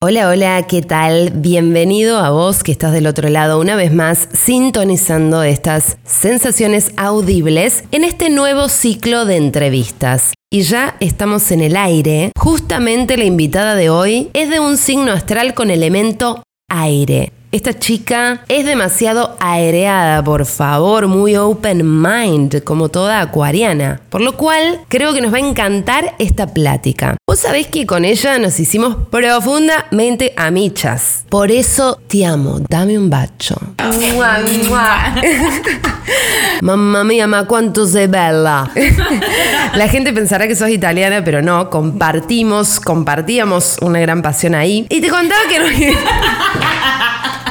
Hola, hola, ¿qué tal? Bienvenido a vos que estás del otro lado una vez más sintonizando estas sensaciones audibles en este nuevo ciclo de entrevistas. Y ya estamos en el aire. Justamente la invitada de hoy es de un signo astral con elemento aire. Esta chica es demasiado aereada, por favor, muy open mind, como toda acuariana. Por lo cual, creo que nos va a encantar esta plática. Vos sabés que con ella nos hicimos profundamente amichas. Por eso te amo, dame un bacho. Mamma mía, ma cuánto se bella. La gente pensará que sos italiana, pero no, compartimos, compartíamos una gran pasión ahí. Y te contaba que no...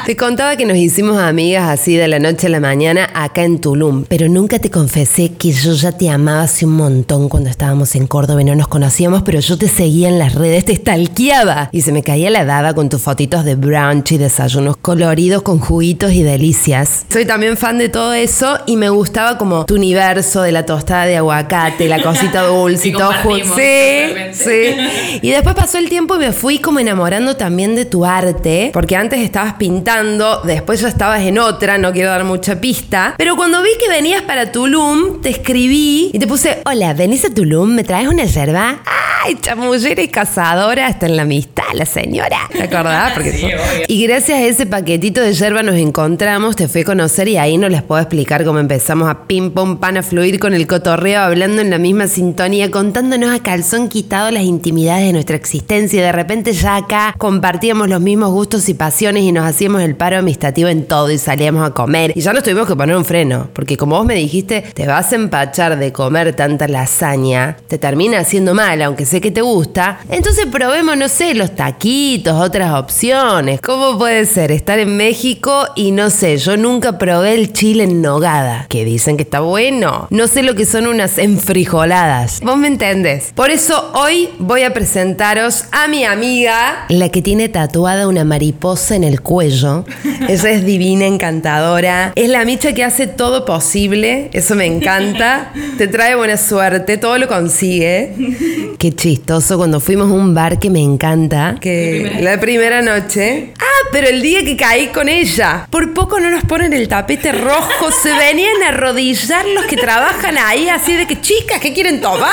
Te contaba que nos hicimos amigas así de la noche a la mañana acá en Tulum, pero nunca te confesé que yo ya te amaba hace un montón cuando estábamos en Córdoba y no nos conocíamos, pero yo te seguía en las redes, te stalkeaba y se me caía la dada con tus fotitos de brunch y desayunos coloridos con juguitos y delicias. Soy también fan de todo eso y me gustaba como tu universo de la tostada de aguacate, la cosita dulce y todo junto. Sí, sí. Y después pasó el tiempo y me fui como enamorando también de tu arte, porque antes estabas pintando después ya estabas en otra, no quiero dar mucha pista. Pero cuando vi que venías para Tulum, te escribí y te puse, hola, ¿venís a Tulum? ¿Me traes una yerba? ¡Ay, chamullera y cazadora! Está en la amistad, la señora. ¿Te acordás? Porque Y gracias a ese paquetito de yerba nos encontramos, te fui a conocer y ahí no les puedo explicar cómo empezamos a pim pum pan a fluir con el cotorreo, hablando en la misma sintonía, contándonos a calzón quitado las intimidades de nuestra existencia y de repente ya acá compartíamos los mismos gustos y pasiones y nos hacíamos el paro amistativo en todo y salíamos a comer. Y ya nos tuvimos que poner un freno, porque como vos me dijiste, te vas a empachar de comer tanta lasaña, te termina haciendo mal, aunque sé que te gusta. Entonces probemos, no sé, los taquitos, otras opciones. ¿Cómo puede ser estar en México y no sé, yo nunca probé el chile en nogada, que dicen que está bueno. No sé lo que son unas enfrijoladas. Vos me entendés. Por eso hoy voy a presentaros a mi amiga, la que tiene tatuada una mariposa en el cuello ella es divina, encantadora. Es la Micha que hace todo posible. Eso me encanta. Te trae buena suerte, todo lo consigue. Qué chistoso cuando fuimos a un bar que me encanta. Que la primera noche. Ah, pero el día que caí con ella. Por poco no nos ponen el tapete rojo. Se venían a arrodillar los que trabajan ahí, así de que chicas, ¿qué quieren tomar?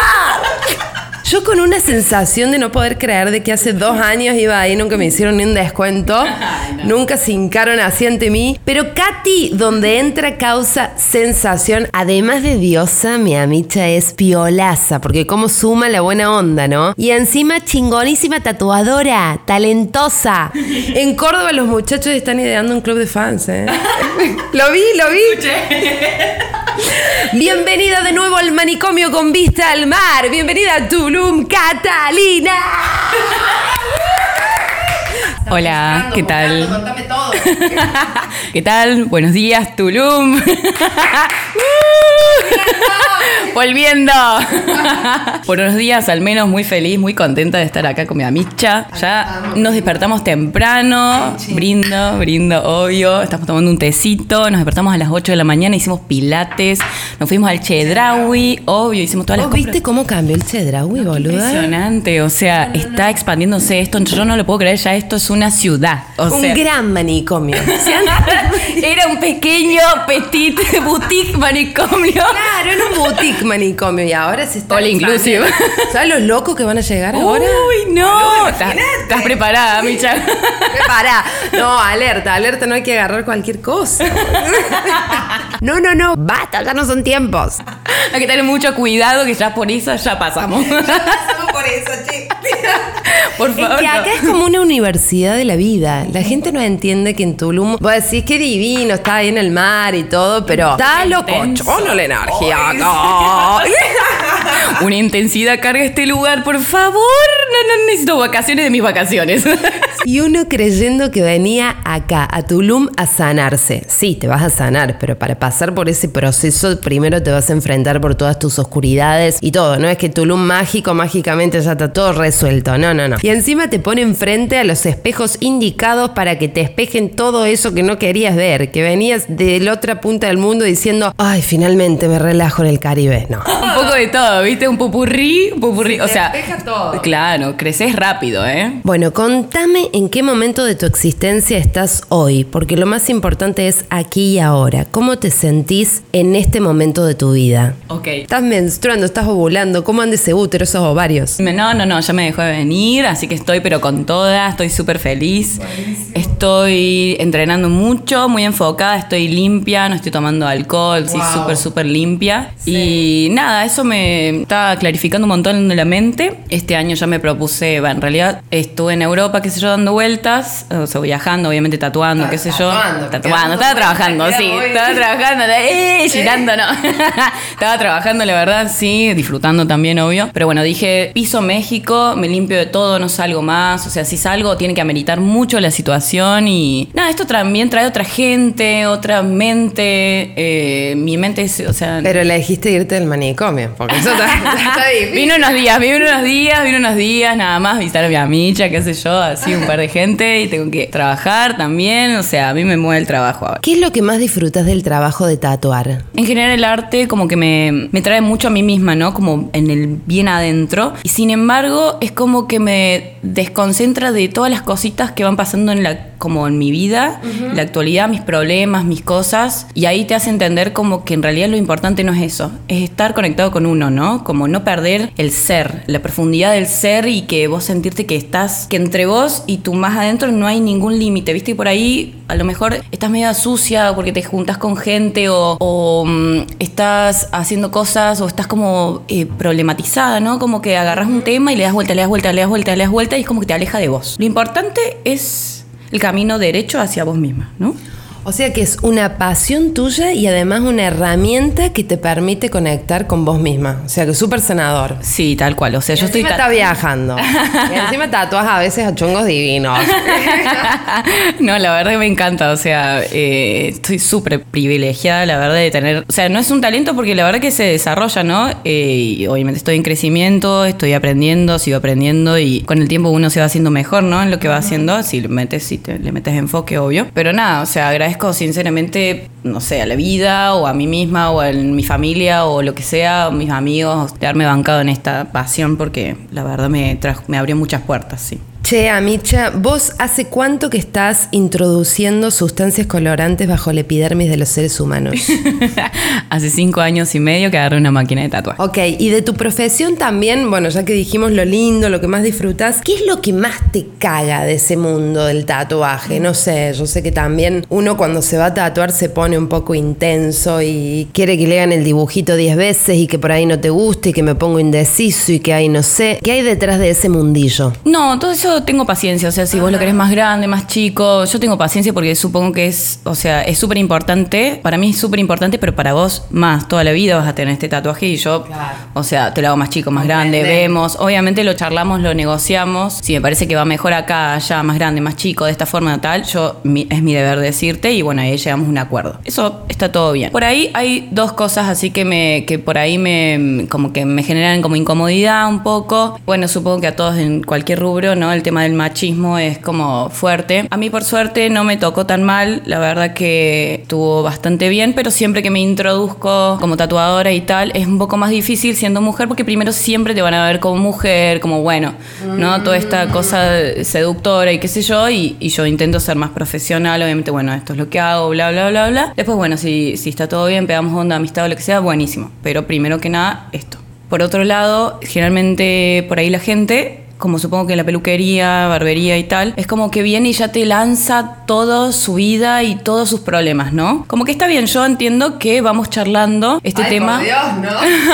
Yo con una sensación de no poder creer de que hace dos años iba ahí, nunca me hicieron ni un descuento, nunca se hincaron así ante mí. Pero Katy, donde entra, causa sensación. Además de diosa, mi amicha es piolaza, porque como suma la buena onda, ¿no? Y encima chingonísima tatuadora, talentosa. En Córdoba los muchachos están ideando un club de fans, ¿eh? lo vi, lo vi. Bienvenida de nuevo al manicomio con vista al mar. Bienvenida a Tulum, Catalina. Hola, ¿qué tal? Contame todo. ¿Qué tal? Buenos días, Tulum. Volviendo. Por unos días, al menos, muy feliz, muy contenta de estar acá con mi amicha. Ya nos despertamos temprano. Brindo, brindo, obvio. Estamos tomando un tecito. Nos despertamos a las 8 de la mañana, hicimos pilates. Nos fuimos al Chedraui, obvio. Hicimos todas las ¿Vos viste cómo cambió el Chedraui, boluda? Impresionante, o sea, está expandiéndose esto. Yo no lo puedo creer, ya esto es una ciudad. O un sea, gran manicomio. era un pequeño petit boutique manicomio. Claro, era un boutique manicomio y ahora se está. All inclusive. ¿Sabes los locos que van a llegar ahora? Uy, no. ¿Estás, preparada, Micha? Prepara. No, alerta, alerta, no hay que agarrar cualquier cosa. No, no, no, basta, ya no son tiempos. Hay que tener mucho cuidado que ya por eso ya pasamos. Solo por eso, che. Por Es favor. que acá no. es como una universidad de la vida. La gente no entiende que en Tulum, vos decís que divino, está ahí en el mar y todo, pero está locochono la energía acá. Una intensidad carga este lugar, por favor. No, no necesito vacaciones de mis vacaciones. Y uno creyendo que venía acá, a Tulum, a sanarse. Sí, te vas a sanar, pero para pasar por ese proceso, primero te vas a enfrentar por todas tus oscuridades y todo. No es que Tulum mágico, mágicamente ya está todo resuelto. No, no, no. Y encima te pone enfrente a los espejos indicados para que te espejen todo eso que no querías ver, que venías de la otra punta del mundo diciendo, ay, finalmente me relajo en el Caribe. No. Un poco de todo, ¿viste? Un pupurrí, un pupurrí. o sea, despeja todo. claro, creces rápido, ¿eh? Bueno, contame en qué momento de tu existencia estás hoy, porque lo más importante es aquí y ahora. ¿Cómo te sentís en este momento de tu vida? Ok. ¿Estás menstruando? ¿Estás ovulando? ¿Cómo anda ese útero, esos ovarios? No, no, no, ya me dejó de venir, así que estoy pero con toda, estoy súper feliz. Estoy entrenando mucho, muy enfocada, estoy limpia, no estoy tomando alcohol, sí, Wow. súper, súper limpia. Y nada, eso me está clarificando un montón de la mente. Este año ya me propuse, bueno, en realidad estuve en Europa, qué sé yo, dando vueltas, o sea, viajando, obviamente tatuando, qué sé yo. Tatuando, estaba trabajando, sí, estaba trabajando, eh, girando, no. estaba trabajando, la verdad, sí, disfrutando también, obvio. Pero bueno, dije, piso México, me limpio de todo, no salgo más. O sea, si salgo, tiene que ameritar mucho la situación y nada, esto también trae otra gente, otra mente. eh, mi mente es, o sea. Pero elegiste irte del manicomio, porque eso está, está difícil. Vino unos días, vino unos días, vino unos días, nada más visitar a mi amicha, qué sé yo, así un par de gente y tengo que trabajar también, o sea, a mí me mueve el trabajo ahora. ¿Qué es lo que más disfrutas del trabajo de tatuar? En general el arte como que me, me trae mucho a mí misma, ¿no? Como en el bien adentro. Y sin embargo es como que me desconcentra de todas las cositas que van pasando en la como en mi vida, la actualidad, mis problemas, mis cosas. Y ahí te hace entender como que en realidad lo importante no es eso, es estar conectado con uno, ¿no? Como no perder el ser, la profundidad del ser y que vos sentirte que estás, que entre vos y tu más adentro no hay ningún límite, ¿viste? Y por ahí a lo mejor estás medio sucia porque te juntas con gente o, o, mm, estás haciendo cosas o estás como eh, problematizada, ¿no? Como que agarras un tema y le das vuelta, le das vuelta, le das vuelta, le das vuelta y es como que te aleja de vos. Lo importante es el camino derecho hacia vos misma, ¿no? O sea que es una pasión tuya y además una herramienta que te permite conectar con vos misma. O sea que súper sanador. Sí, tal cual. O sea, Y yo estoy... está viajando. Y encima tatuas a veces a chongos divinos. no, la verdad que me encanta, o sea, eh, estoy súper privilegiada, la verdad, de tener, o sea, no es un talento porque la verdad que se desarrolla, ¿no? Eh, y obviamente estoy en crecimiento, estoy aprendiendo, sigo aprendiendo y con el tiempo uno se va haciendo mejor, ¿no? En lo que va haciendo, si le metes, si te, le metes enfoque, obvio. Pero nada, o sea, agradezco sinceramente, no sé, a la vida o a mí misma o a mi familia o lo que sea, mis amigos, de haberme bancado en esta pasión porque la verdad me, me abrió muchas puertas, sí. Che, Amicha, ¿vos hace cuánto que estás introduciendo sustancias colorantes bajo la epidermis de los seres humanos? Hace cinco años y medio que agarré una máquina de tatuaje. Ok, y de tu profesión también, bueno, ya que dijimos lo lindo, lo que más disfrutas, ¿qué es lo que más te caga de ese mundo del tatuaje? No sé, yo sé que también uno cuando se va a tatuar se pone un poco intenso y quiere que le hagan el dibujito 10 veces y que por ahí no te guste y que me pongo indeciso y que ahí no sé. ¿Qué hay detrás de ese mundillo? No, todo eso tengo paciencia. O sea, si vos lo querés más grande, más chico, yo tengo paciencia porque supongo que es, o sea, es súper importante. Para mí es súper importante, pero para vos más. Toda la vida vas a tener este tatuaje y yo, Claro. o sea, te lo hago más chico, más grande, vemos. Obviamente lo charlamos, lo negociamos. Si me parece que va mejor acá, allá, más grande, más chico, de esta forma tal, yo mi- es mi deber decirte y bueno, ahí llegamos a un acuerdo. Eso está todo bien. Por ahí hay dos cosas así que me, que por ahí me, como que me generan como incomodidad un poco. Bueno, supongo que a todos en cualquier rubro, ¿no? El tema del machismo es como fuerte. A mí por suerte no me tocó tan mal, la verdad que estuvo bastante bien, pero siempre que me introduzco como tatuadora y tal, es un poco más difícil siendo mujer porque primero siempre te van a ver como mujer, como bueno, ¿no? Toda esta cosa seductora y qué sé yo, y, yo intento ser más profesional, obviamente, bueno, esto es lo que hago, bla, bla, bla, bla. Después, bueno, si, si está todo bien, pegamos onda, amistad o lo que sea, buenísimo. Pero primero que nada, esto. Por otro lado, generalmente por ahí la gente como supongo que en la peluquería, barbería y tal, es como que viene y ya te lanza toda su vida y todos sus problemas, ¿no? Como que está bien, yo entiendo que vamos charlando este tema. ¿no?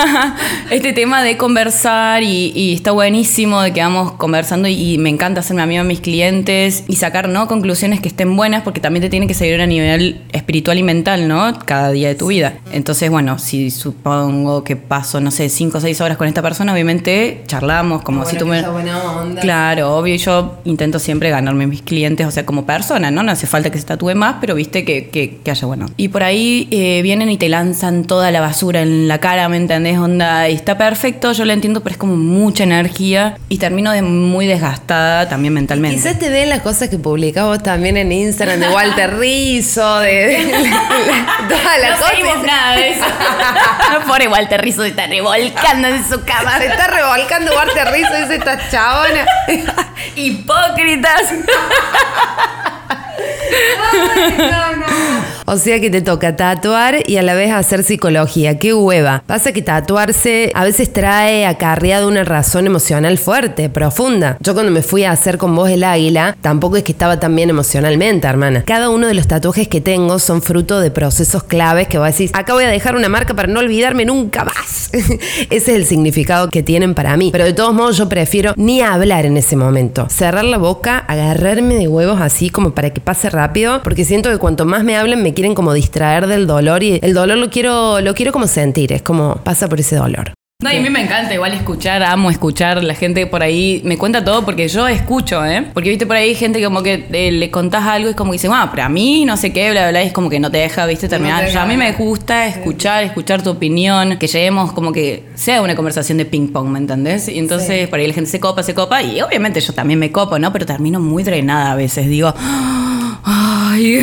este tema de conversar y, y está buenísimo de que vamos conversando y, y me encanta hacerme amigo a mis clientes y sacar ¿no? conclusiones que estén buenas porque también te tienen que seguir a nivel espiritual y mental, ¿no? Cada día de tu vida. Entonces, bueno, si supongo que paso, no sé, 5 o 6 horas con esta persona, obviamente charlamos como si tú me... onda. Claro, obvio, yo intento siempre ganarme mis clientes, o sea, como persona, ¿no? No hace falta que se tatúe más, pero viste que, que, que haya bueno. Y por ahí eh, vienen y te lanzan toda la basura en la cara, ¿me entendés? Onda, y está perfecto, yo lo entiendo, pero es como mucha energía y termino de muy desgastada también mentalmente. Quizás te den las cosas que publicás vos también en Instagram de Walter Rizzo, de, de- de- todas las no cosas. nada de eso. Pobre Walter Rizzo se está revolcando en su cama. Se está revolcando Walter Rizzo, dice esta chabona. Hipócritas. O sea que te toca tatuar y a la vez hacer psicología. Qué hueva. Pasa que tatuarse a veces trae acarreado una razón emocional fuerte, profunda. Yo cuando me fui a hacer con vos el águila, tampoco es que estaba tan bien emocionalmente, hermana. Cada uno de los tatuajes que tengo son fruto de procesos claves que vos decís, acá voy a dejar una marca para no olvidarme nunca más. Ese es el significado que tienen para mí. Pero de todos modos yo prefiero ni hablar en ese momento. Cerrar la boca, agarrarme de huevos así como para que pase rápido, porque siento que cuanto más me hablan me quieren como distraer del dolor y el dolor lo quiero lo quiero como sentir, es como pasa por ese dolor. No, y a mí me encanta igual escuchar, amo escuchar. La gente por ahí me cuenta todo porque yo escucho, ¿eh? Porque viste por ahí gente que como que eh, le contás algo y es como que dice, ah, pero a mí no sé qué, bla, bla, bla, y es como que no te deja, viste, terminar. a mí me gusta escuchar, escuchar tu opinión, que lleguemos como que sea una conversación de ping pong, ¿me entendés? Y entonces por ahí la gente se copa, se copa, y obviamente yo también me copo, ¿no? Pero termino muy drenada a veces, digo, ay.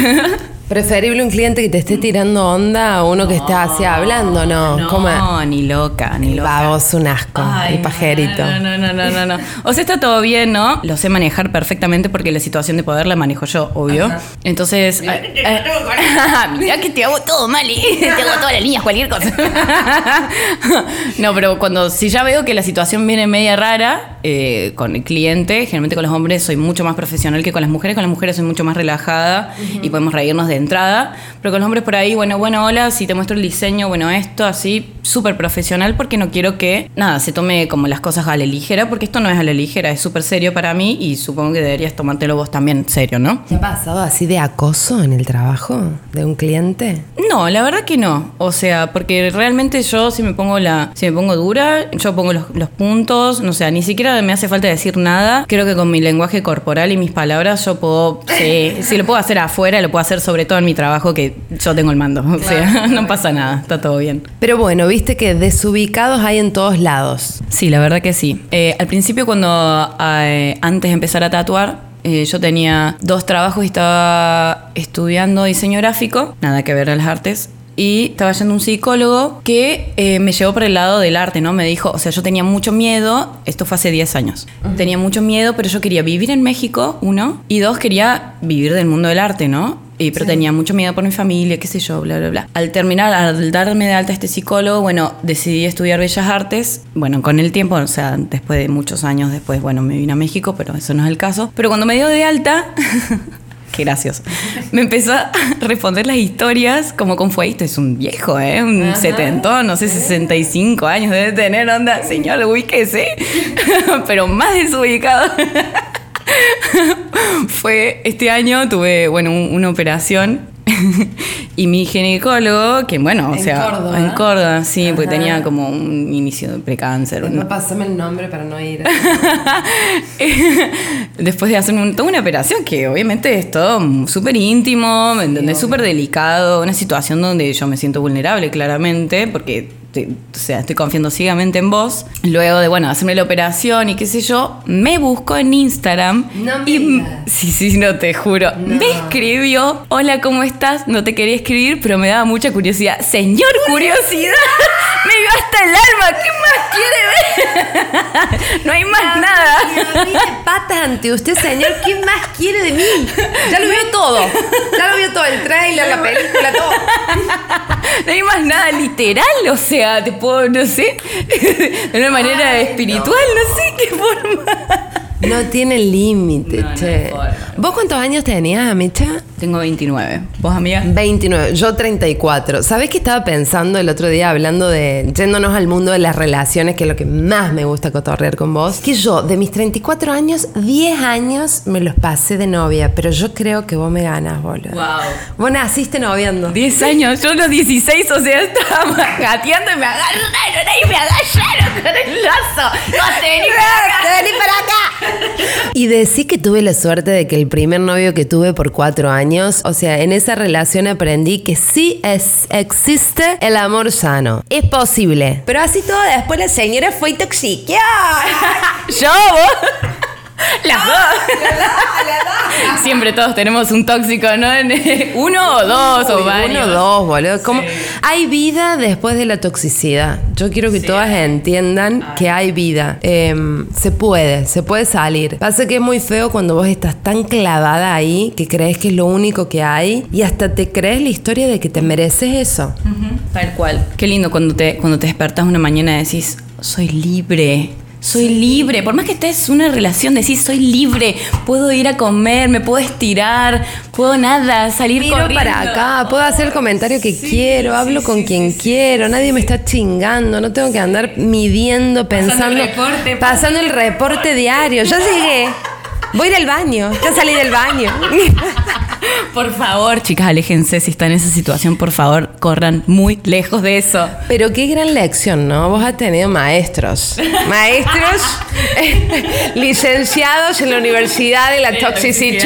Preferible un cliente que te esté tirando onda a uno que esté así hablando, ¿no? No, ¿Cómo? ni loca, ni loca. Vamos, un asco, Ay, el pajerito. No, no, no, no, no, no. O sea, está todo bien, ¿no? Lo sé manejar perfectamente porque la situación de poder la manejo yo, obvio. Entonces. eh, eh, Mirá que te hago todo mal, ¿eh? Te hago todas las líneas, cualquier cosa. no, pero cuando si ya veo que la situación viene media rara eh, con el cliente, generalmente con los hombres soy mucho más profesional que con las mujeres. Con las mujeres soy mucho más relajada y podemos reírnos de entrada. Pero con los hombres por ahí, bueno, bueno, hola, si te muestro el diseño, bueno, esto así, súper profesional porque no quiero que, nada, se tome como las cosas a la ligera, porque esto no es a la ligera, es súper serio para mí y supongo que deberías tomártelo vos también serio, ¿no? ¿Te ha pasado así de acoso en el trabajo de un cliente? No, la verdad que no. O sea, porque realmente yo si me pongo la, si me pongo dura, yo pongo los, los puntos, no sé, ni siquiera me hace falta decir nada. Creo que con mi lenguaje corporal y mis palabras yo puedo, sí, si lo puedo hacer afuera, lo puedo hacer sobre todo en mi trabajo que yo tengo el mando. O sea, no pasa nada, está todo bien. Pero bueno, viste que desubicados hay en todos lados. Sí, la verdad que sí. Eh, al principio cuando eh, antes de empezar a tatuar, eh, yo tenía dos trabajos y estaba estudiando diseño gráfico, nada que ver a las artes. Y estaba yendo un psicólogo que eh, me llevó por el lado del arte, ¿no? Me dijo, o sea, yo tenía mucho miedo, esto fue hace 10 años, tenía mucho miedo, pero yo quería vivir en México, uno, y dos, quería vivir del mundo del arte, ¿no? Y, pero tenía mucho miedo por mi familia, qué sé yo, bla, bla, bla. Al terminar, al darme de alta a este psicólogo, bueno, decidí estudiar Bellas Artes. Bueno, con el tiempo, o sea, después de muchos años después, bueno, me vine a México, pero eso no es el caso. Pero cuando me dio de alta, qué gracioso, me empezó a responder las historias como con fueguito. Es un viejo, ¿eh? Un setentón, no sé, 65 años debe tener, onda. Señor, ubíquese. pero más desubicado. Fue este año, tuve, bueno, un- una operación y mi ginecólogo, que bueno, o En sea, Córdoba. en Córdoba, sí, porque Ajá. tenía como un inicio de precáncer. No pásame el nombre para no ir. Después de hacer un- toda una operación que obviamente es todo súper íntimo, ¿me entendés? Súper delicado, una situación donde yo me siento vulnerable claramente, porque te- o sea, estoy confiando ciegamente en vos. Luego de, bueno, hacerme la operación y qué sé yo, me busco en Instagram No me y... digas. Sí, sí, no te juro. No. Me escribió, hola, ¿cómo estás? No te quería escribir, pero me daba mucha curiosidad. Señor curiosidad, me vio hasta el alma, ¿qué más quiere ver? no hay más nada. Y de patas ante usted, señor. ¿Qué más quiere de mí? Ya lo vio todo. Ya lo vio todo. El trailer, la película, todo. No hay más nada literal, o sea, te puedo, no sé, de una manera Ay, espiritual, no. sé qué forma. No tiene límite, No, che. ¿Vos cuántos años tenías, Micha? Tengo 29. ¿Vos, amiga? 29, yo 34. ¿Sabés qué estaba pensando el otro día hablando de yéndonos al mundo de las relaciones, que es lo que más me gusta cotorrear con vos? Que yo, de mis 34 años, 10 años me los pasé de novia, pero yo creo que vos me ganas, boludo. Wow. Vos naciste noviando. 10 años, yo a los 16, o sea, estaba gateando y me agarraron y me agallaron con el lazo. No te vení para acá. Y decí que tuve la suerte de que el primer novio que tuve por cuatro años, o sea, en esa relación aprendí que sí es, existe el amor sano. Es posible. Pero así todo, después la señora fue tóxica. ¿Yo? ¿Vos? Las dos. Siempre todos tenemos un tóxico, ¿no? Uno o dos o Uy, varios. Uno o dos, boludo. ¿Cómo? Hay vida después de la toxicidad. Yo quiero que todas entiendan que hay vida. Em, se puede, se puede salir. Pasa que es muy feo cuando vos estás tan clavada ahí que crees que es lo único que hay y hasta te crees la historia de que te mereces eso. Tal cual. Qué lindo cuando te, cuando te despertas una mañana y decís, soy libre. Soy libre. Por más que estés en una relación, decís, soy libre. Puedo ir a comer, me puedo estirar, puedo nada, salir Miro corriendo. para acá, puedo hacer el comentario que quiero, hablo con quien quiero, nadie me está chingando, no tengo que andar midiendo, pensando, el reporte. pasando el reporte diario. Ya llegué, voy a ir al baño, ya salí del baño. Por favor, chicas, aléjense si están en esa situación, por favor, corran muy lejos de eso. Pero qué gran lección, ¿no? Vos has tenido maestros, maestros licenciados en la Universidad de la Toxicity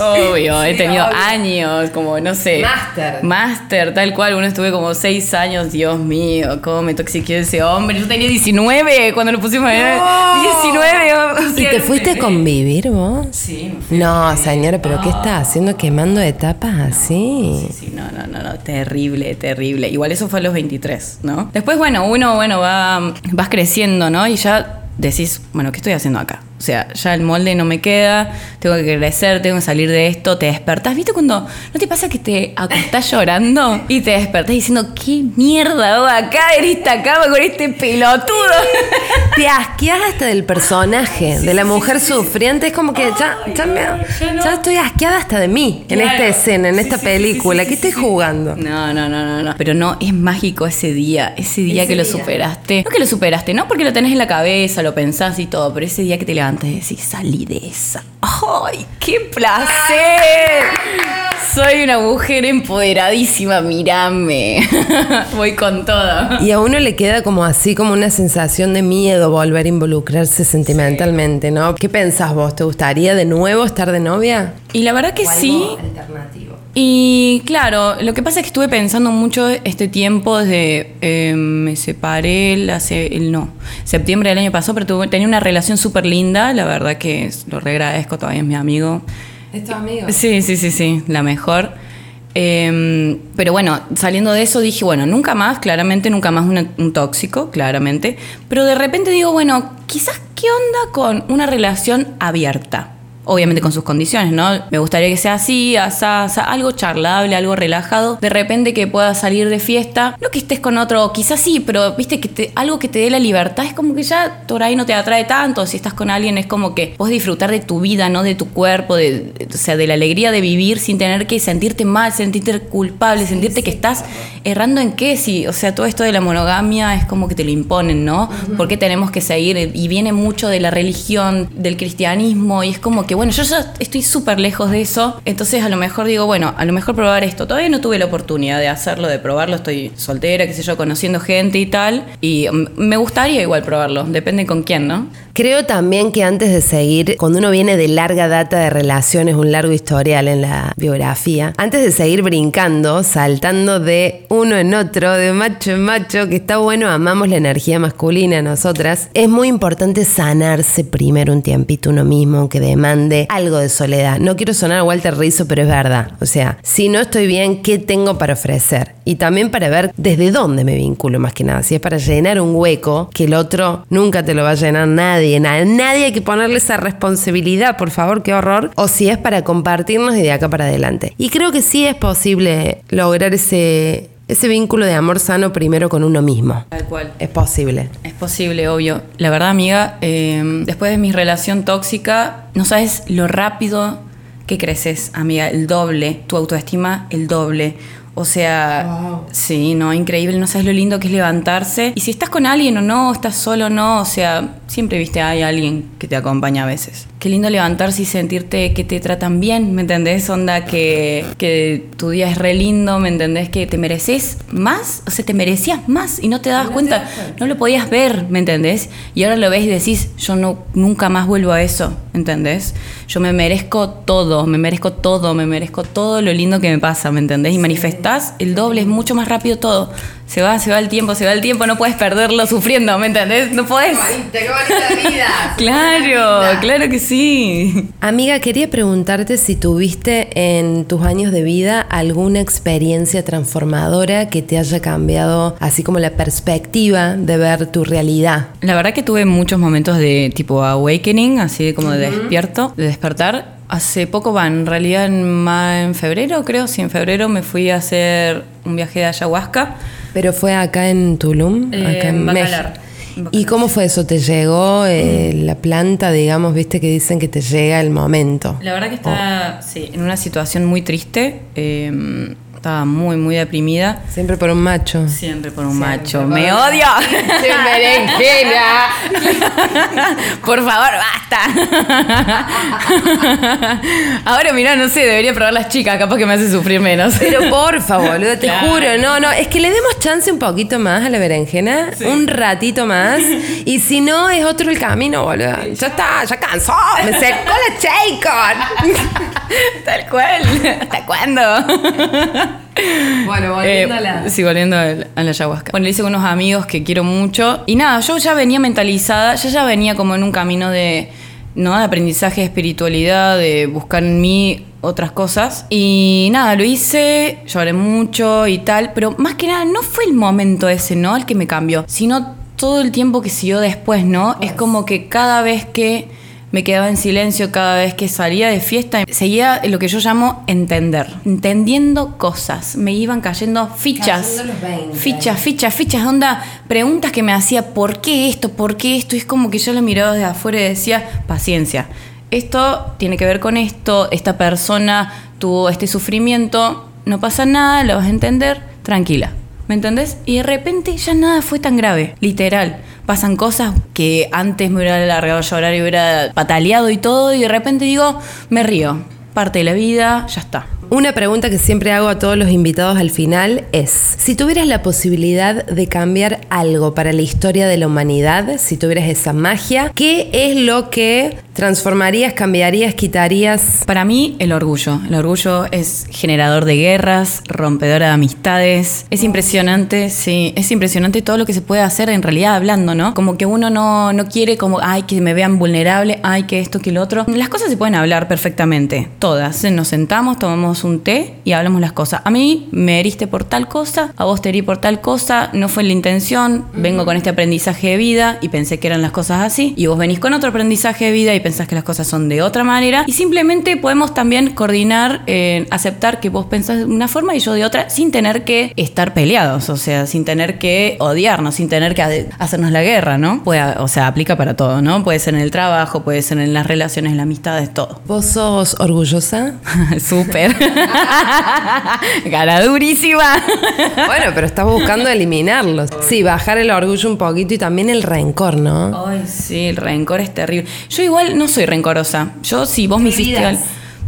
Obvio, he Sí, tenido obvio. años, como no sé. Máster. Máster, tal cual. Uno estuve como seis años, Dios mío, cómo me toxiqué ese hombre. Yo tenía 19 cuando lo pusimos. ¿eh? 19. o ¿Y te fuiste a convivir vos? Sí, me fui. No, señora, pero ¿qué estás haciendo quemando etapas así? Sí, no, no, no, no, terrible, terrible. Igual eso fue a los 23, ¿no? Después, bueno, uno, bueno, va, vas creciendo, ¿no? Y ya decís, bueno, ¿qué estoy haciendo acá? O sea, ya el molde no me queda, tengo que crecer, tengo que salir de esto, te despertás. ¿Viste cuando no te pasa que te acostás llorando y te despertás diciendo, qué mierda hago acá en esta cama con este pelotudo? Te asqueas hasta del personaje, de la mujer sufriente. Es como que ya, ya, me- ya estoy asqueada hasta de mí en esta escena, en esta película. ¿Qué estoy jugando? No, no, no, no, no. Pero no, es mágico ese día, ese día que lo superaste. No que lo superaste, no porque lo tenés en la cabeza, lo pensás y todo, pero ese día que te levantas y decís, salí de esa. ¡Ay, qué placer! Soy una mujer empoderadísima, mírame. Voy con todo. Y a uno le queda como así, como una sensación de miedo volver a involucrarse sentimentalmente, ¿no? ¿Qué pensás vos? ¿Te gustaría de nuevo estar de novia? Y la verdad que sí. alternativo. Y claro, lo que pasa es que estuve pensando mucho este tiempo desde eh, me separé el hace el no, septiembre del año pasado, pero tuve- tenía una relación súper linda, la verdad que lo regradezco, todavía es mi amigo. ¿Es tu amigo? Sí, sí, sí, sí, la mejor. Eh, pero bueno, saliendo de eso dije, bueno, nunca más, claramente, nunca más una- un tóxico, claramente. Pero de repente digo, bueno, quizás qué onda con una relación abierta. Obviamente con sus condiciones, ¿no? Me gustaría que sea así, asá, algo charlable, algo relajado. De repente que puedas salir de fiesta. No que estés con otro, quizás sí, pero viste que te- algo que te dé la libertad es como que ya por ahí no te atrae tanto. Si estás con alguien es como que puedes disfrutar de tu vida, ¿no? De tu cuerpo, de, o sea, de la alegría de vivir sin tener que sentirte mal, sentirte culpable, sentirte que estás errando en qué. Si, o sea, todo esto de la monogamia es como que te lo imponen, ¿no? Porque tenemos que seguir? Y viene mucho de la religión, del cristianismo, y es como que, bueno, yo ya estoy súper lejos de eso. Entonces, a lo mejor digo, bueno, a lo mejor probar esto. Todavía no tuve la oportunidad de hacerlo, de probarlo. Estoy soltera, qué sé yo, conociendo gente y tal. Y me gustaría igual probarlo. Depende con quién, ¿no? Creo también que antes de seguir, cuando uno viene de larga data de relaciones, un largo historial en la biografía, antes de seguir brincando, saltando de uno en otro, de macho en macho, que está bueno, amamos la energía masculina nosotras, es muy importante sanarse primero un tiempito uno mismo, aunque demande algo de soledad. No quiero sonar a Walter Rizzo, pero es verdad. O sea, si no estoy bien, ¿qué tengo para ofrecer? Y también para ver desde dónde me vinculo más que nada. Si es para llenar un hueco que el otro nunca te lo va a llenar nadie. na- Nadie hay que ponerle esa responsabilidad, por favor, qué horror. O si es para compartirnos y de acá para adelante. Y creo que sí es posible lograr ese ese vínculo de amor sano primero con uno mismo. Tal cual. Es posible. Es posible, obvio. La verdad, amiga, eh, después de mi relación tóxica, no sabes lo rápido que creces, amiga, el doble. Tu autoestima, el doble. O sea, sí, no, increíble, no sabes lo lindo que es levantarse. Y si estás con alguien o no, estás solo o no, o sea, siempre viste hay alguien que te acompaña a veces. Qué lindo levantarse y sentirte que te tratan bien, ¿me entendés? Onda que, que tu día es re lindo, ¿me entendés? Que te mereces más, o sea, te merecías más y no te dabas cuenta, no lo podías ver, ¿me entendés? Y ahora lo ves y decís, yo no, nunca más vuelvo a eso, ¿entendés? Yo me merezco todo, me merezco todo, me merezco todo lo lindo que me pasa, ¿me entendés? Y manifestás el doble, es mucho más rápido todo. Se va, se va el tiempo, se va el tiempo, no puedes perderlo sufriendo, ¿me entendés? No puedes. Claro, claro que sí. Amiga, quería preguntarte si tuviste en tus años de vida alguna experiencia transformadora que te haya cambiado así como la perspectiva de ver tu realidad. La verdad que tuve muchos momentos de tipo awakening, así como de despierto, de despertar. Hace poco, va, en realidad en, en febrero creo, sí, en febrero me fui a hacer un viaje de ayahuasca. Pero fue acá en Tulum, Eh, acá en México. ¿Y cómo fue eso? ¿Te llegó eh, la planta, digamos, viste que dicen que te llega el momento? La verdad que estaba sí, en una situación muy triste, eh, estaba muy, muy deprimida. Siempre por un macho. Siempre por un Siempre macho. por ¡Me odio! ¡Sí, berenjena! Por favor, basta. Ahora, mira, no sé, debería probar las chicas, capaz que me hace sufrir menos. Pero porfa, boludo, te Claro. juro, no, no, es que le demos chance un poquito más a la berenjena, un ratito más, y si no es otro el camino, boludo. Ya está, ya cansó, me secó la Chaycon. Tal cual. ¿Hasta cuándo? Bueno, Eh, sí, volviendo a la ayahuasca. Bueno, lo hice con unos amigos que quiero mucho. Y nada, yo ya venía mentalizada, yo ya venía como en un camino de, ¿no? de aprendizaje de espiritualidad, de buscar en mí otras cosas. Y nada, lo hice, lloré mucho y tal, pero más que nada no fue el momento ese, ¿no? El que me cambió, sino todo el tiempo que siguió después, ¿no? Es como que cada vez que me quedaba en silencio cada vez que salía de fiesta. Seguía lo que yo llamo entender. Entendiendo cosas. Me iban cayendo fichas. Cayendo los 20. Fichas, fichas, fichas. Onda, preguntas que me hacía, ¿por qué esto? ¿Por qué esto? Y es como que yo lo miraba desde afuera y decía, paciencia. Esto tiene que ver con esto. Esta persona tuvo este sufrimiento. No pasa nada, lo vas a entender. Tranquila. ¿Me entendés? Y de repente ya nada fue tan grave, literal. Pasan cosas que antes me hubiera largado a llorar y hubiera pataleado y todo, y de repente digo, me río. Parte de la vida, ya está. Una pregunta que siempre hago a todos los invitados al final es, si tuvieras la posibilidad de cambiar algo para la historia de la humanidad, si tuvieras esa magia, ¿qué es lo que transformarías, cambiarías, quitarías? Para mí, el orgullo. El orgullo es generador de guerras, rompedor de amistades. Es impresionante, sí, es impresionante todo lo que se puede hacer en realidad hablando, ¿no? Como que uno no, no quiere como, ay, que me vean vulnerable, ay, que esto, que lo otro. Las cosas se pueden hablar perfectamente, todas. Nos sentamos, tomamos un té y hablamos las cosas. A mí me heriste por tal cosa, a vos te herí por tal cosa, no fue la intención, vengo con este aprendizaje de vida y pensé que eran las cosas así, y vos venís con otro aprendizaje de vida y pensás que las cosas son de otra manera, y simplemente podemos también coordinar, eh, aceptar que vos pensás de una forma y yo de otra, sin tener que estar peleados, o sea, sin tener que odiarnos, sin tener que hacernos la guerra, ¿no? Puede, o sea, aplica para todo, ¿no? Puede ser en el trabajo, puede ser en las relaciones, en las amistades, todo. ¿Vos sos orgullosa? Súper. Cara durísima. Bueno, pero estás buscando eliminarlos. Sí, bajar el orgullo un poquito y también el rencor, ¿no? Ay, sí, el rencor es terrible. Yo igual no soy rencorosa. Yo, si vos me hiciste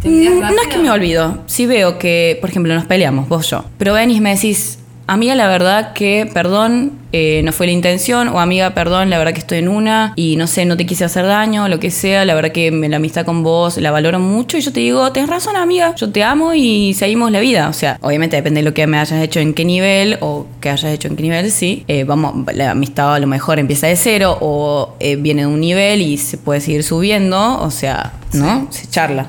Mm, No es que me olvido. Si veo que, por ejemplo, nos peleamos, vos yo. Pero venís y me decís, amiga, la verdad que, perdón, eh, no fue la intención. O amiga, perdón, la verdad que estoy en una. Y no sé, no te quise hacer daño, lo que sea. La verdad que la amistad con vos la valoro mucho. Y yo te digo, tenés razón, amiga. Yo te amo y seguimos la vida. O sea, obviamente depende de lo que me hayas hecho en qué nivel. O que hayas hecho en qué nivel, sí. Eh, vamos, la amistad a lo mejor empieza de cero. O eh, viene de un nivel y se puede seguir subiendo. O sea, ¿no? Se charla.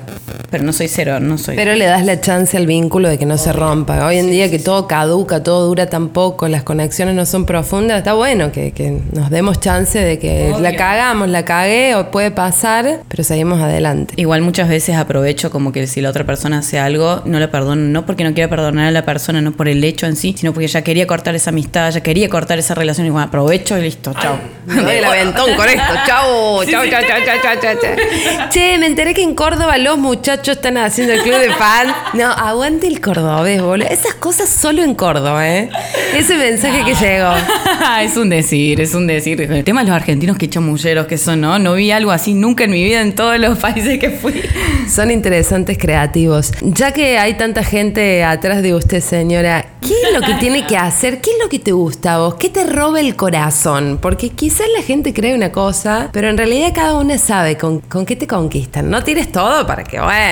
Pero no soy cero, no soy. Pero le das la chance al vínculo de que no se rompa. Hoy en día que todo caduca, todo dura tan poco, las conexiones no son profundas, está bueno que, que nos demos chance de que Obvio. la cagamos, la cagué o puede pasar, pero seguimos adelante. Igual muchas veces aprovecho como que si la otra persona hace algo, no le perdono, no porque no quiera perdonar a la persona, no por el hecho en sí, sino porque ya quería cortar esa amistad, ya quería cortar esa relación y bueno, aprovecho y listo, chao. Me doy el aventón con esto. Chau, chau, chau, chau, chau, chau, chau, chau. Che, me enteré que en Córdoba los muchachos están haciendo el club de fan. No, aguante el cordobés, boludo. Esas cosas solo en Córdoba, ¿eh? Ese mensaje que llegó. es un decir, es un decir. El tema de los argentinos que chamulleros que son, ¿no? No vi algo así nunca en mi vida en todos los países que fui. Son interesantes, creativos. Ya que hay tanta gente atrás de usted, señora, ¿qué es lo que tiene que hacer? ¿Qué es lo que te gusta a vos? ¿Qué te roba el corazón? Porque quizás la gente cree una cosa, pero en realidad cada una sabe con, con qué te conquistan. No tires todo para que, bueno.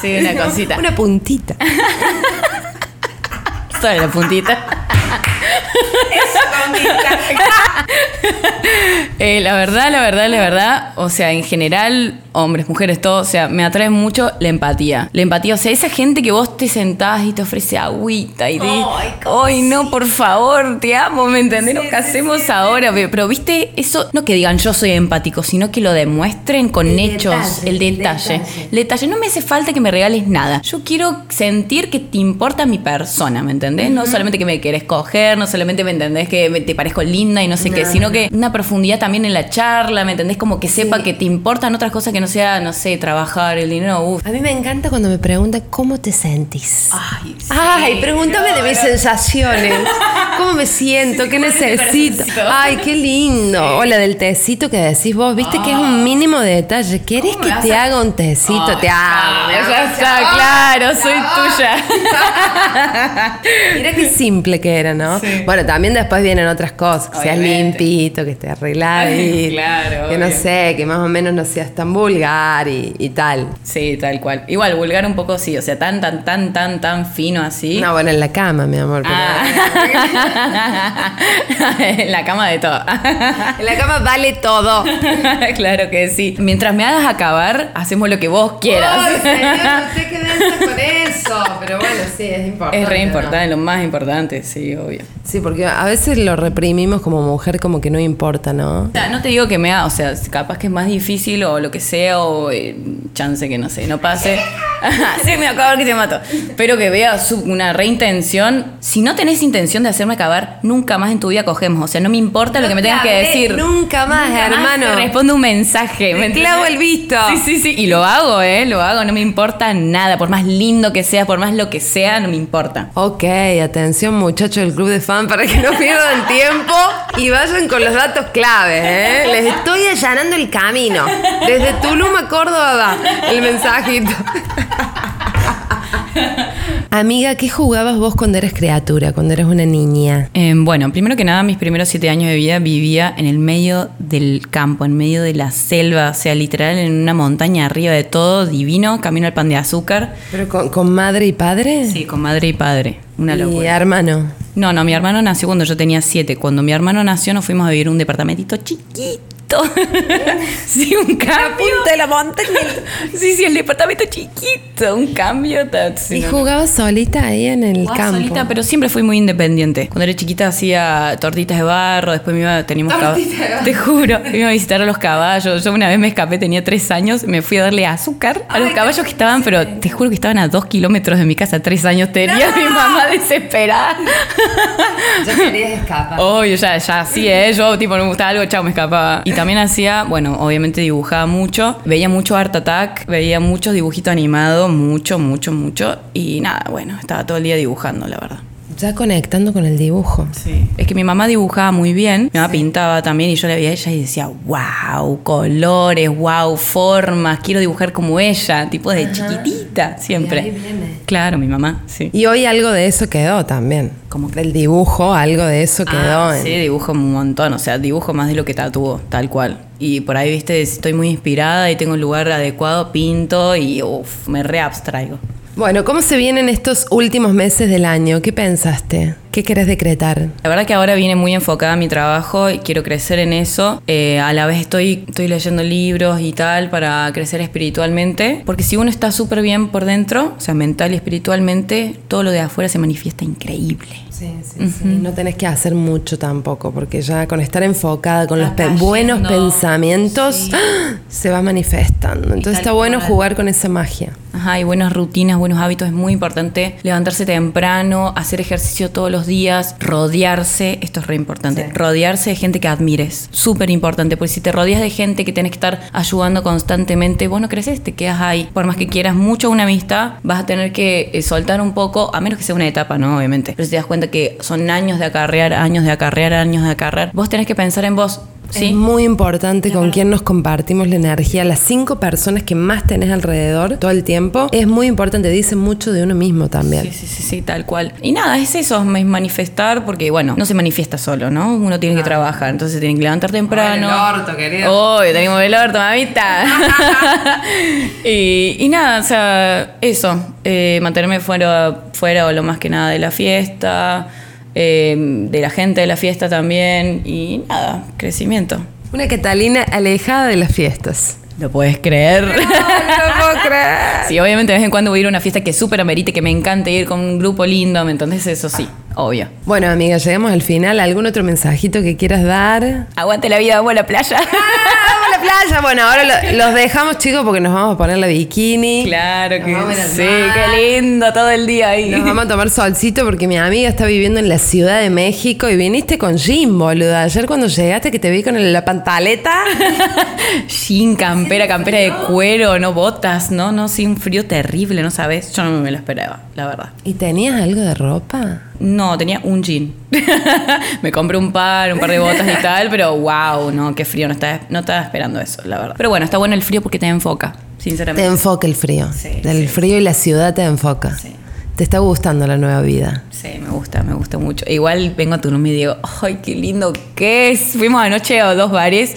Sí, una cosita. Una puntita. Solo la puntita. Eh, la verdad, la verdad, la verdad, o sea, en general, hombres, mujeres, todo, o sea, me atrae mucho la empatía. La empatía, o sea, esa gente que vos te sentás y te ofrece agüita y te ay, no, por favor, te amo, ¿me entendés? Lo que hacemos ahora, pero, viste, eso, no que digan yo soy empático, sino que lo demuestren con El hechos, detalle, el el detalle. detalle. El detalle, no me hace falta que me regales nada. Yo quiero sentir que te importa mi persona, ¿me entendés? No solamente que me querés coger, no solamente me entendés que me- te parezco linda y no sé qué, No. sino que una profundidad también en la charla, ¿me entendés? Como que sepa que te importan otras cosas que no sea, no sé, trabajar, el dinero. A mí me encanta cuando me preguntan cómo te sentís. Ay, sí. Ay, pregúntame de mis No, sensaciones. ¿Cómo me siento? ¿Qué ¿cuál es tu necesito? Ay, qué lindo. O la del tecito que decís vos. Viste que es un mínimo de detalle. ¿Querés ¿Cómo que te a- haga un tecito? Te me ya está, ¡Ah! claro, soy tuya. Mira qué simple que era, ¿no? Sí. Bueno, también después vienen otras cosas. Que seas limpito, que estés arregladito. Claro, Que no sé, que más o menos no seas tan vulgar y, y tal. Sí, tal cual. Igual, vulgar un poco sí, o sea, tan, tan, tan, tan, tan fino así. No, bueno, en la cama, mi amor. pero- Ah. en la cama de todo. En la cama vale todo. claro que sí. Mientras me hagas acabar, hacemos lo que vos quieras. Señor, no sé qué con eso. Pero bueno, sí, es importante. es re ¿no? importante, lo más importante, sí, obvio. Sí, porque a veces lo reprimimos como mujer, como que no importa, ¿no? O sea, no te digo que me haga, o sea, capaz que es más difícil o lo que sea, o eh, chance que no sé, no pase. sí, me acabo que te mato. Pero que vea su- una reintención. Si no tenés intención de hacerme acabar, nunca más en tu vida cogemos. O sea, no me importa lo que me tengas que decir. nunca más, hermano. te respondo un mensaje. ¿me clavo el visto. Sí, sí, sí. Y lo hago, ¿eh? Lo hago. No me importa nada. Por más lindo que sea, por más lo que sea, no me importa. Ok, atención muchachos club de fan para que no pierdan tiempo y vayan con los datos claves, ¿eh? Les estoy allanando el camino. Desde Tulum a Córdoba el mensajito. Amiga, ¿qué jugabas vos cuando eras criatura, cuando eras una niña? Eh, bueno, primero que nada, mis primeros siete años de vida vivía en el medio del campo, en medio de la selva, o sea, literal en una montaña arriba de todo, divino, camino al pan de azúcar. ¿Pero con, con madre y padre? Sí, con madre y padre. Una Y locura. hermano. No, no, mi hermano nació cuando yo tenía siete. Cuando mi hermano nació nos fuimos a vivir en un departamentito chiquito. sí, un cambio. de la montaña. Sí, sí, el departamento chiquito, un cambio. sí, ¿Y jugabas solita ahí en el Jugaba campo? solita, pero siempre fui muy independiente. Cuando era chiquita hacía tortitas de barro, después me iba, teníamos caballos. Te juro, me iba a visitar a los caballos. Yo una vez me escapé, tenía tres años, me fui a darle azúcar a los caballos que estaban, pero te juro que estaban a dos kilómetros de mi casa, tres años tenía mi mamá desesperada. Ya querías escapar. Obvio, ya, ya, sí, ¿eh? Yo, tipo, no me gustaba algo, chao, me escapaba. Y también hacía, bueno, obviamente dibujaba mucho. Veía mucho Art Attack, veía muchos dibujitos animados, mucho, mucho, mucho. Y nada, bueno, estaba todo el día dibujando, la verdad. Ya conectando con el dibujo. Sí. Es que mi mamá dibujaba muy bien, mi mamá pintaba también y yo la veía a ella y decía, wow, colores, wow, formas, quiero dibujar como ella, tipo de chiquitita, siempre. Ahí viene. Claro, mi mamá, sí. Y hoy algo de eso quedó también. ¿Cómo? Del dibujo, algo de eso quedó. Ah, en- sí, dibujo un montón, o sea, dibujo más de lo que tatúo, tal cual. Y por ahí, viste, estoy muy inspirada y tengo un lugar adecuado, pinto y uff, me reabstraigo. Bueno, ¿cómo se vienen estos últimos meses del año? ¿Qué pensaste? ¿Qué querés decretar? La verdad que ahora viene muy enfocada a mi trabajo y quiero crecer en eso. Eh, a la vez estoy, estoy leyendo libros y tal para crecer espiritualmente. Porque si uno está súper bien por dentro, o sea, mental y espiritualmente, todo lo de afuera se manifiesta increíble. Sí, sí, sí. No tenés que hacer mucho tampoco, porque ya con estar enfocada, con los pe- buenos pensamientos, Sí. ¡ah! se va manifestando. Entonces está bueno jugar con esa magia. Ajá, y buenas rutinas, buenos hábitos. Es muy importante levantarse temprano, hacer ejercicio todos los días, rodearse, esto es re importante, Sí. rodearse de gente que admires. Súper importante, porque si te rodeas de gente que tenés que estar ayudando constantemente, vos no creces, te quedas ahí. Por más que quieras mucho una amistad, vas a tener que eh, soltar un poco, a menos que sea una etapa, ¿no? Obviamente. Pero si te das cuenta que son años de acarrear, años de acarrear, años de acarrear, vos tenés que pensar en vos. ¿Sí? Es muy importante con quién nos compartimos la energía. Las cinco personas que más tenés alrededor todo el tiempo es muy importante. Dice mucho de uno mismo también. Sí, sí, sí, sí, tal cual. Y nada, es eso, es manifestar, porque bueno, no se manifiesta solo, ¿no? Uno tiene que trabajar, entonces se tiene que levantar temprano. Mover el orto, querido. Uy, tenemos el orto, mamita. y, y nada, o sea, eso, eh, mantenerme fuera, fuera o lo más que nada de la fiesta, eh, de la gente de la fiesta también, y nada, crecimiento. Una Catalina alejada de las fiestas. ¿Lo puedes creer? No, no lo puedo creer. Sí, obviamente de vez en cuando voy a ir a una fiesta que súper amerite, que me encanta ir con un grupo lindo, ¿me entendés? Eso sí, obvio. Bueno, amiga, llegamos al final. ¿Algún otro mensajito que quieras dar? Aguante la vida, vamos a la playa. ¡Ah, vamos a la playa! Bueno, ahora lo- los dejamos, chicos, porque nos vamos a poner la bikini. Claro que vamos a ir al sí, mar. qué lindo todo el día ahí. Nos vamos a tomar solcito porque mi amiga está viviendo en la Ciudad de México y viniste con Jim, boluda. Ayer cuando llegaste que te vi con el- la pantaleta. Jean, campera, campera de cuero, no botas, no, no, sí, un frío terrible, no sabes. Yo no me lo esperaba, la verdad. ¿Y tenías algo de ropa? No, tenía un jean. me compré un par, un par de botas y tal, pero wow, no, qué frío, no estaba, no estaba esperando eso, la verdad. Pero bueno, está bueno el frío porque te enfoca, Te sinceramente. enfoca el frío. Sí, sí, frío y la ciudad te enfoca. Sí. Te está gustando la nueva vida. Sí, me gusta, me gusta mucho. Igual vengo a Tulum y digo, ay, qué lindo que es. Fuimos anoche a dos bares.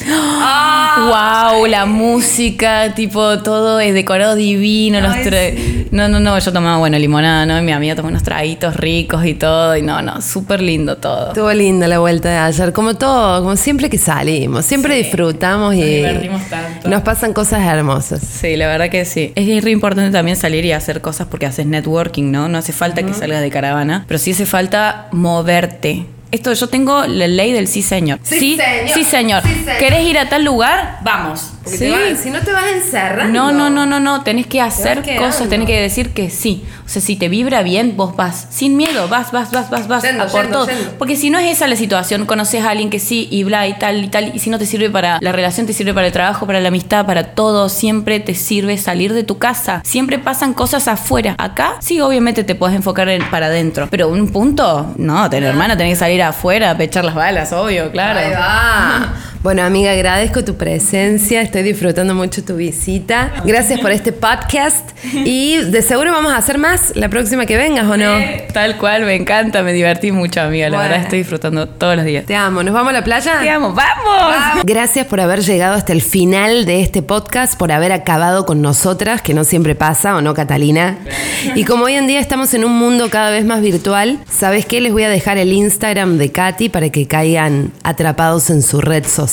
wow, la música, tipo, todo es decorado divino. Los tra- No, no, no, yo tomaba, bueno, limonada, ¿no? Y mi amiga tomó unos traguitos ricos y todo. Y no, no, súper lindo todo. Estuvo linda la vuelta de ayer, como todo, como siempre que salimos. Siempre disfrutamos y Nos divertimos tanto. nos pasan cosas hermosas. Sí, la verdad que sí. Es re importante también salir y hacer cosas porque haces networking, ¿no? No hace falta que salgas de caravana, pero sí hace falta moverte. Esto, yo tengo la ley del sí, señor. Sí, señor. Sí, señor. Sí, señor. ¿Querés ir a tal lugar? Vamos. Porque ¿Sí? vas- si no te vas a encerrar. No, no, no, no, no. Tenés que hacer cosas, tenés que decir que sí. O sea, si te vibra bien, vos vas. Sin miedo, vas, vas, vas, vas, vas. Yendo, a por yendo, todo. yendo. Porque si no es esa la situación, conoces a alguien que sí y bla y tal y tal. Y si no te sirve para la relación, te sirve para el trabajo, para la amistad, para todo. Siempre te sirve salir de tu casa. Siempre pasan cosas afuera. Acá, sí, obviamente te puedes enfocar en, para adentro. Pero un punto, no, ten, hermana, tenés que salir afuera a pechar las balas, obvio, claro. Ahí va. Bueno, amiga, agradezco tu presencia. Estoy disfrutando mucho tu visita. Gracias por este podcast. Y de seguro vamos a hacer más la próxima que vengas, ¿o no? Tal cual, me encanta, me divertí mucho, amiga. La Bueno. verdad, estoy disfrutando todos los días. Te amo. ¿Nos vamos a la playa? Te amo, ¡vamos! Gracias por haber llegado hasta el final de este podcast, por haber acabado con nosotras, que no siempre pasa, ¿o no, Catalina? Y como hoy en día estamos en un mundo cada vez más virtual, ¿sabes qué? Les voy a dejar el Instagram de Katy para que caigan atrapados en su red social.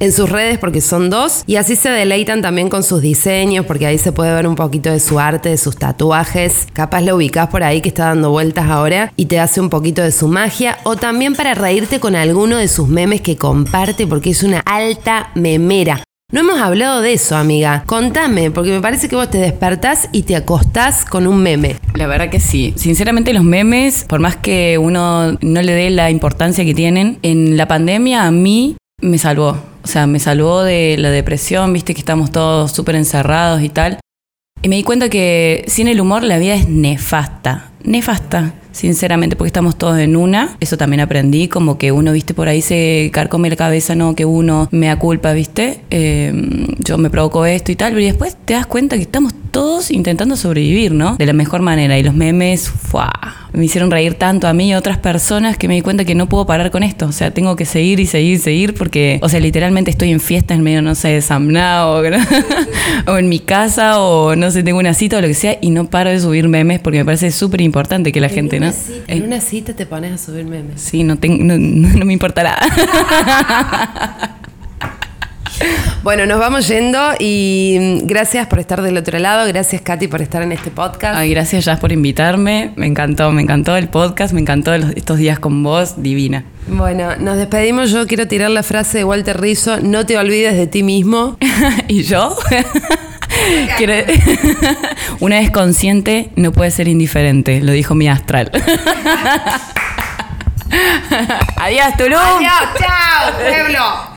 En sus redes porque son dos y así se deleitan también con sus diseños porque ahí se puede ver un poquito de su arte, de sus tatuajes. Capaz lo ubicás por ahí que está dando vueltas ahora y te hace un poquito de su magia o también para reírte con alguno de sus memes que comparte porque es una alta memera. No hemos hablado de eso, amiga. Contame, porque me parece que vos te despertás y te acostás con un meme. La verdad que sí. Sinceramente, los memes, por más que uno no le dé la importancia que tienen, en la pandemia a mí me salvó. O sea, me salvó de la depresión, viste que estamos todos súper encerrados y tal. Y me di cuenta que sin el humor la vida es nefasta. Nefasta, sinceramente, porque estamos todos en una. Eso también aprendí, como que uno, viste, por ahí se carcome la cabeza, no, que uno me da culpa, viste. Eh, yo me provoco esto y tal, pero después te das cuenta que estamos todos intentando sobrevivir, ¿no? De la mejor manera. Y los memes, ¡fua! me hicieron reír tanto a mí y a otras personas que me di cuenta que no puedo parar con esto. O sea, tengo que seguir y seguir y seguir porque, o sea, literalmente estoy en fiesta en medio, no sé, de Samná o, o en mi casa o no sé, tengo una cita o lo que sea y no paro de subir memes porque me parece súper importante que la gente, ¿no? Cita, en una cita te pones a subir memes. Sí, no, tengo, no, no me importará. Bueno, nos vamos yendo y gracias por estar del otro lado. Gracias, Katy, por estar en este podcast. Ay, gracias, Jazz, por invitarme. Me encantó, me encantó el podcast, me encantó estos días con vos, divina. Bueno, nos despedimos. Yo quiero tirar la frase de Walter Rizzo: No te olvides de ti mismo. ¿Y yo? Una vez consciente, no puede ser indiferente, lo dijo mi astral. Adiós, Tulum. Adiós, chao, pueblo.